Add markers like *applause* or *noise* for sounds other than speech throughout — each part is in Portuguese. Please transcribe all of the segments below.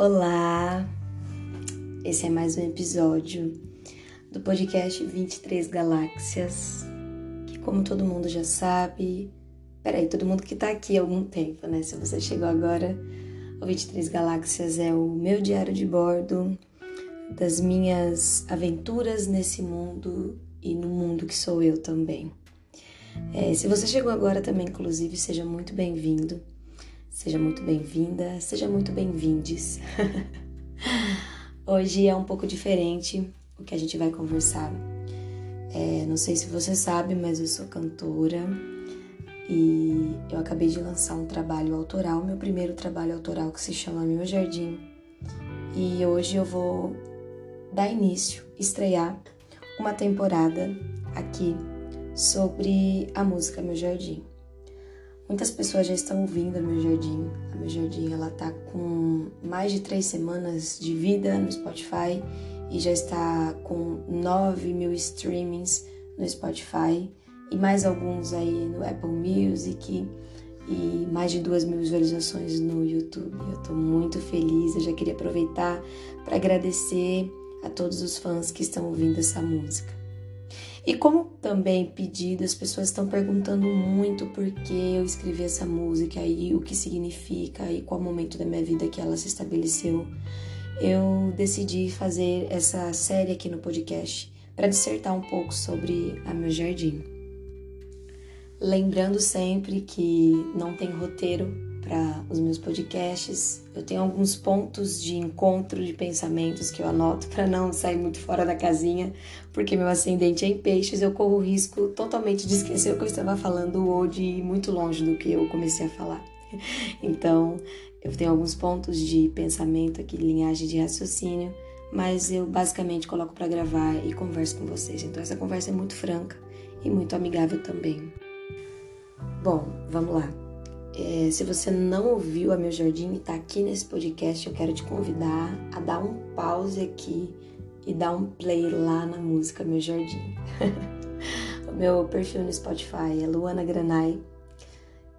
Olá! Esse é mais um episódio do podcast 23 Galáxias, que como todo mundo já sabe, peraí, todo mundo que tá aqui há algum tempo, né? Se você chegou agora, o 23 Galáxias é o meu diário de bordo das minhas aventuras nesse mundo e no mundo que sou eu também. É, se você chegou agora também, inclusive, seja muito bem-vindo. Seja muito bem-vinda, seja muito bem-vindes. *laughs* Hoje é um pouco diferente o que a gente vai conversar. É, não sei se você sabe, mas eu sou cantora e eu acabei de lançar um trabalho autoral, meu primeiro trabalho autoral que se chama Meu Jardim. E hoje eu vou dar início, estrear uma temporada aqui sobre a música Meu Jardim. Muitas pessoas já estão ouvindo a Meu Jardim. A Meu Jardim ela tá com mais de três semanas de vida no Spotify e já está com 9 mil streamings no Spotify e mais alguns aí no Apple Music e mais de duas mil visualizações no YouTube. Eu tô muito feliz, eu já queria aproveitar para agradecer a todos os fãs que estão ouvindo essa música. E como também pedido, as pessoas estão perguntando muito por que eu escrevi essa música e o que significa e qual momento da minha vida que ela se estabeleceu. Eu decidi fazer essa série aqui no podcast para dissertar um pouco sobre a meu jardim. Lembrando sempre que não tem roteiro para os meus podcasts. Eu tenho alguns pontos de encontro de pensamentos que eu anoto para não sair muito fora da casinha, porque meu ascendente é em peixes, eu corro o risco totalmente de esquecer o que eu estava falando ou de ir muito longe do que eu comecei a falar. *laughs* Então, eu tenho alguns pontos de pensamento aqui, linhagem de raciocínio, mas eu basicamente coloco para gravar e converso com vocês. Então, essa conversa é muito franca e muito amigável também. Bom, vamos lá. É, se você não ouviu a Meu Jardim e está aqui nesse podcast, eu quero te convidar a dar um pause aqui e dar um play lá na música Meu Jardim. *laughs* o meu perfil no Spotify é Luana Granai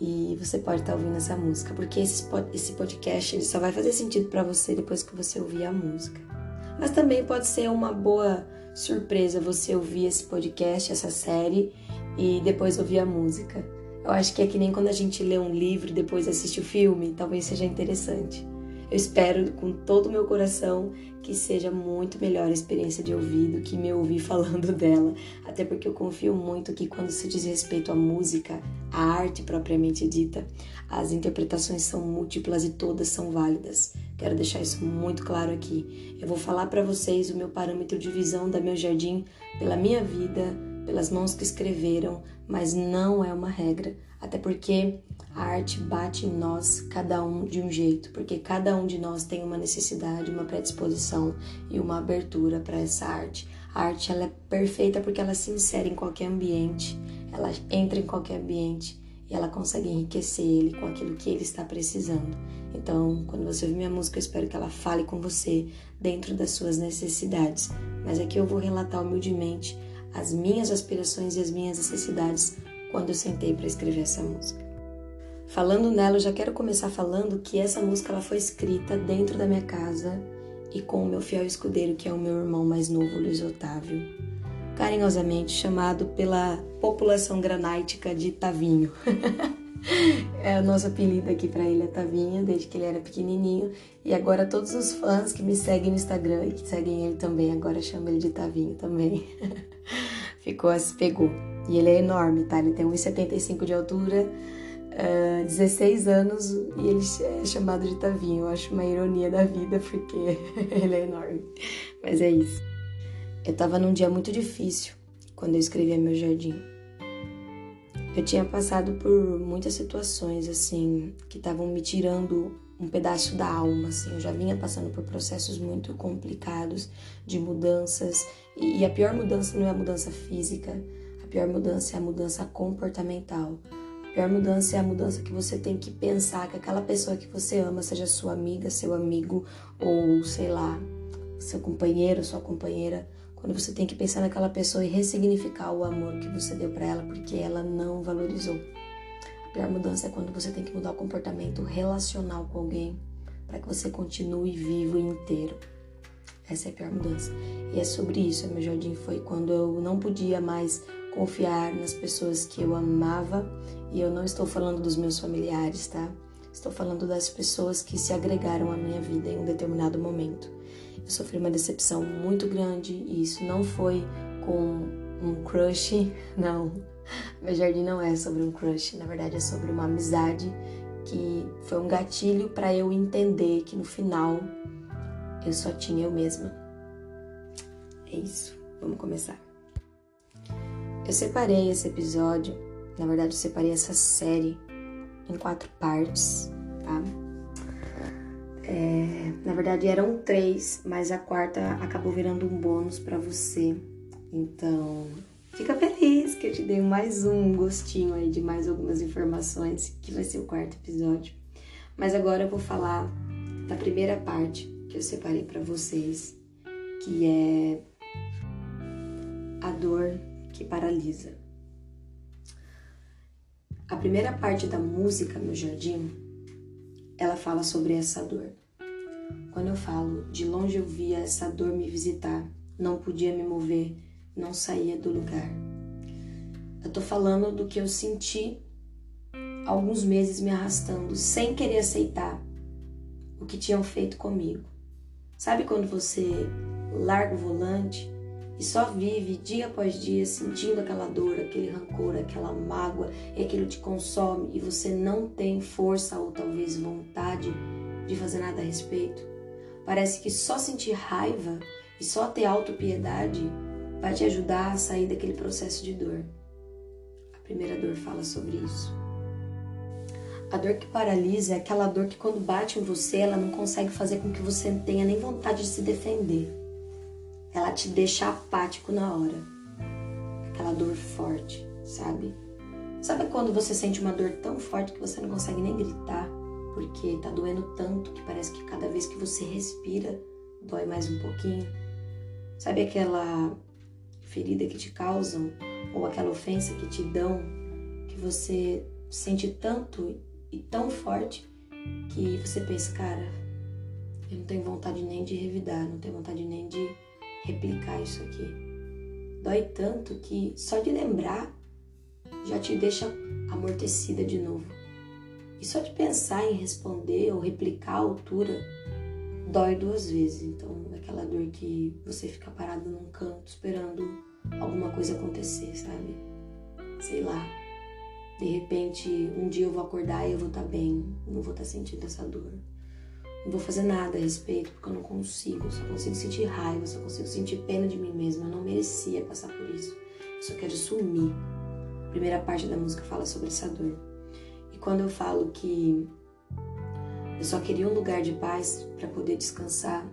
e você pode estar tá ouvindo essa música, porque esse, esse podcast ele só vai fazer sentido para você depois que você ouvir a música. Mas também pode ser uma boa surpresa você ouvir esse podcast, essa série e depois ouvir a música. Eu acho que é que nem quando a gente lê um livro e depois assiste o filme, talvez seja interessante. Eu espero com todo o meu coração que seja muito melhor a experiência de ouvido que me ouvir *laughs* falando dela, até porque eu confio muito que quando se diz respeito à música, à arte propriamente dita, as interpretações são múltiplas e todas são válidas. Quero deixar isso muito claro aqui. Eu vou falar para vocês o meu parâmetro de visão da meu jardim pela minha vida, pelas mãos que escreveram, mas não é uma regra, até porque a arte bate em nós, cada um de um jeito, porque cada um de nós tem uma necessidade, uma predisposição e uma abertura para essa arte. A arte ela é perfeita porque ela se insere em qualquer ambiente, ela entra em qualquer ambiente e ela consegue enriquecer ele com aquilo que ele está precisando. Então, quando você ouvir minha música, eu espero que ela fale com você dentro das suas necessidades. Mas aqui eu vou relatar humildemente as minhas aspirações e as minhas necessidades quando eu sentei para escrever essa música. Falando nela, eu já quero começar falando que essa música ela foi escrita dentro da minha casa e com o meu fiel escudeiro, que é o meu irmão mais novo, Luiz Otávio, carinhosamente chamado pela população granáitica de Tavinho. *laughs* é o nosso apelido aqui para ele é Tavinho, desde que ele era pequenininho. E agora todos os fãs que me seguem no Instagram e que seguem ele também, agora chamam ele de Tavinho também. *laughs* Ficou, pegou. E ele é enorme, tá? Ele tem 1,75 de altura, uh, ah, 16 anos e ele é chamado de Tavinho. Eu acho uma ironia da vida porque *laughs* ele é enorme. Mas é isso. Eu tava num dia muito difícil quando eu escrevia meu jardim. Eu tinha passado por muitas situações assim que estavam me tirando um pedaço da alma, assim. Eu já vinha passando por processos muito complicados de mudanças e, a pior mudança não é a mudança física, a pior mudança é a mudança comportamental. A pior mudança é a mudança que você tem que pensar que aquela pessoa que você ama, seja sua amiga, seu amigo ou sei lá, seu companheiro, sua companheira, quando você tem que pensar naquela pessoa e ressignificar o amor que você deu para ela porque ela não valorizou. A pior mudança é quando você tem que mudar o comportamento relacional com alguém para que você continue vivo e inteiro. Essa é a pior mudança. E é sobre isso. Meu jardim foi quando eu não podia mais confiar nas pessoas que eu amava. E eu não estou falando dos meus familiares, tá? Estou falando das pessoas que se agregaram à minha vida em um determinado momento. Sofri uma decepção muito grande e isso não foi com um crush, *laughs* não. Meu jardim não é sobre um crush, na verdade é sobre uma amizade que foi um gatilho para eu entender que no final eu só tinha eu mesma. É isso, vamos começar. Eu separei esse episódio, na verdade, eu separei essa série em quatro partes, tá? É, na verdade eram três, mas a quarta acabou virando um bônus para você. Então, fica feliz que eu te dei mais um gostinho aí de mais algumas informações, que vai ser o quarto episódio. Mas agora eu vou falar da primeira parte que eu separei para vocês, que é a dor que paralisa. A primeira parte da música Meu Jardim, ela fala sobre essa dor. Quando eu falo, de longe eu via essa dor me visitar, não podia me mover, não saía do lugar. Eu tô falando do que eu senti alguns meses me arrastando, sem querer aceitar o que tinham feito comigo. Sabe quando você larga o volante e só vive dia após dia sentindo aquela dor, aquele rancor, aquela mágoa e aquilo te consome e você não tem força ou talvez vontade de fazer nada a respeito? Parece que só sentir raiva e só ter autopiedade vai te ajudar a sair daquele processo de dor. A primeira dor fala sobre isso. A dor que paralisa é aquela dor que quando bate em você, ela não consegue fazer com que você tenha nem vontade de se defender. Ela te deixa apático na hora. Aquela dor forte, sabe? Sabe quando você sente uma dor tão forte que você não consegue nem gritar, porque tá doendo tanto que parece que cada vez que você respira, dói mais um pouquinho? Sabe aquela ferida que te causam ou aquela ofensa que te dão que você sente tanto e tão forte que você pensa, cara, eu não tenho vontade nem de revidar, não tenho vontade nem de replicar isso aqui. Dói tanto que só de lembrar já te deixa amortecida de novo. E só de pensar em responder ou replicar a altura dói duas vezes. Então, aquela dor que você fica parado num canto esperando alguma coisa acontecer, sabe? Sei lá, de repente, um dia eu vou acordar e eu vou estar tá bem, não vou estar tá sentindo essa dor. Não vou fazer nada a respeito porque eu não consigo, só consigo sentir raiva, só consigo sentir pena de mim mesma. Eu não merecia passar por isso. Eu só quero sumir. A primeira parte da música fala sobre essa dor. E quando eu falo que eu só queria um lugar de paz para poder descansar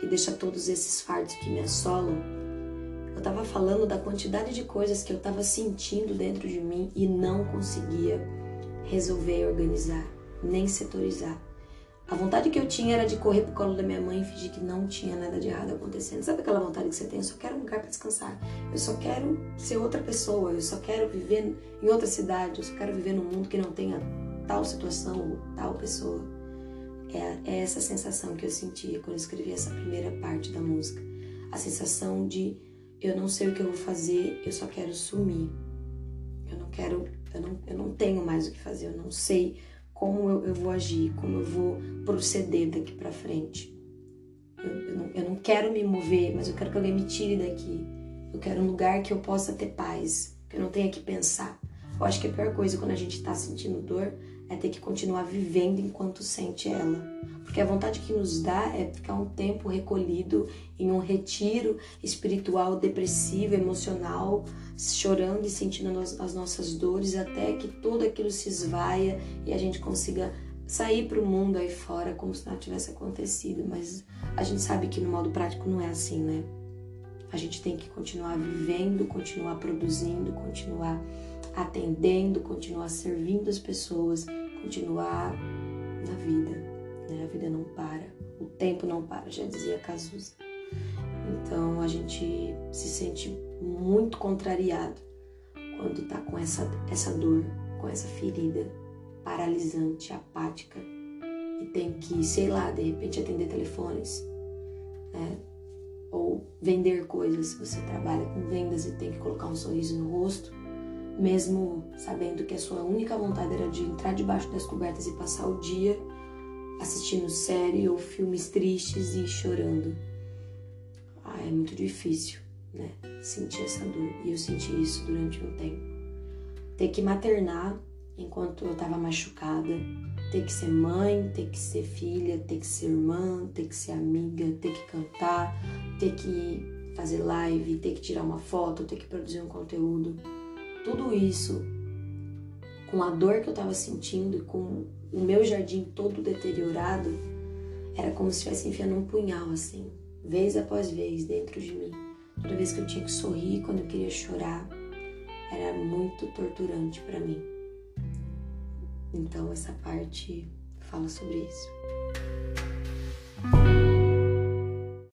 e deixar todos esses fardos que me assolam, eu estava falando da quantidade de coisas que eu estava sentindo dentro de mim e não conseguia resolver organizar, nem setorizar. A vontade que eu tinha era de correr pro colo da minha mãe e fingir que não tinha nada de errado acontecendo. Sabe aquela vontade que você tem? Eu só quero um lugar para descansar. Eu só quero ser outra pessoa. Eu só quero viver em outra cidade. Eu só quero viver num mundo que não tenha tal situação ou tal pessoa. É, é essa sensação que eu sentia quando eu escrevi essa primeira parte da música. A sensação de eu não sei o que eu vou fazer, eu só quero sumir. Eu não quero, eu não, eu não tenho mais o que fazer, eu não sei como eu, eu vou agir, como eu vou proceder daqui para frente. Eu, eu, não, eu não quero me mover, mas eu quero que alguém me tire daqui. Eu quero um lugar que eu possa ter paz, que eu não tenha que pensar. Eu acho que a pior coisa quando a gente tá sentindo dor é ter que continuar vivendo enquanto sente ela. Porque a vontade que nos dá é ficar um tempo recolhido em um retiro espiritual, depressivo, emocional, chorando e sentindo as nossas dores até que tudo aquilo se esvaia e a gente consiga sair para o mundo aí fora como se nada tivesse acontecido. Mas a gente sabe que no modo prático não é assim, né? A gente tem que continuar vivendo, continuar produzindo, continuar atendendo, continuar servindo as pessoas, continuar na vida. Né? A vida não para, o tempo não para, já dizia Cazuza. Então a gente se sente muito contrariado quando tá com essa, essa dor, com essa ferida paralisante, apática. e tem que, sei lá, de repente atender telefones, né? Ou vender coisas. Você trabalha com vendas e tem que colocar um sorriso no rosto, mesmo sabendo que a sua única vontade era de entrar debaixo das cobertas e passar o dia assistindo série ou filmes tristes e chorando. Ah, é muito difícil, né? Sentir essa dor. E eu senti isso durante um tempo. Ter que maternar enquanto eu tava machucada, ter que ser mãe, ter que ser filha, ter que ser irmã, ter que ser amiga, ter que cantar, ter que fazer live, ter que tirar uma foto, ter que produzir um conteúdo. Tudo isso com a dor que eu tava sentindo e com o meu jardim todo deteriorado, era como se estivesse enfiando um punhal assim, vez após vez dentro de mim. Toda vez que eu tinha que sorrir, quando eu queria chorar, era muito torturante para mim. Então essa parte fala sobre isso.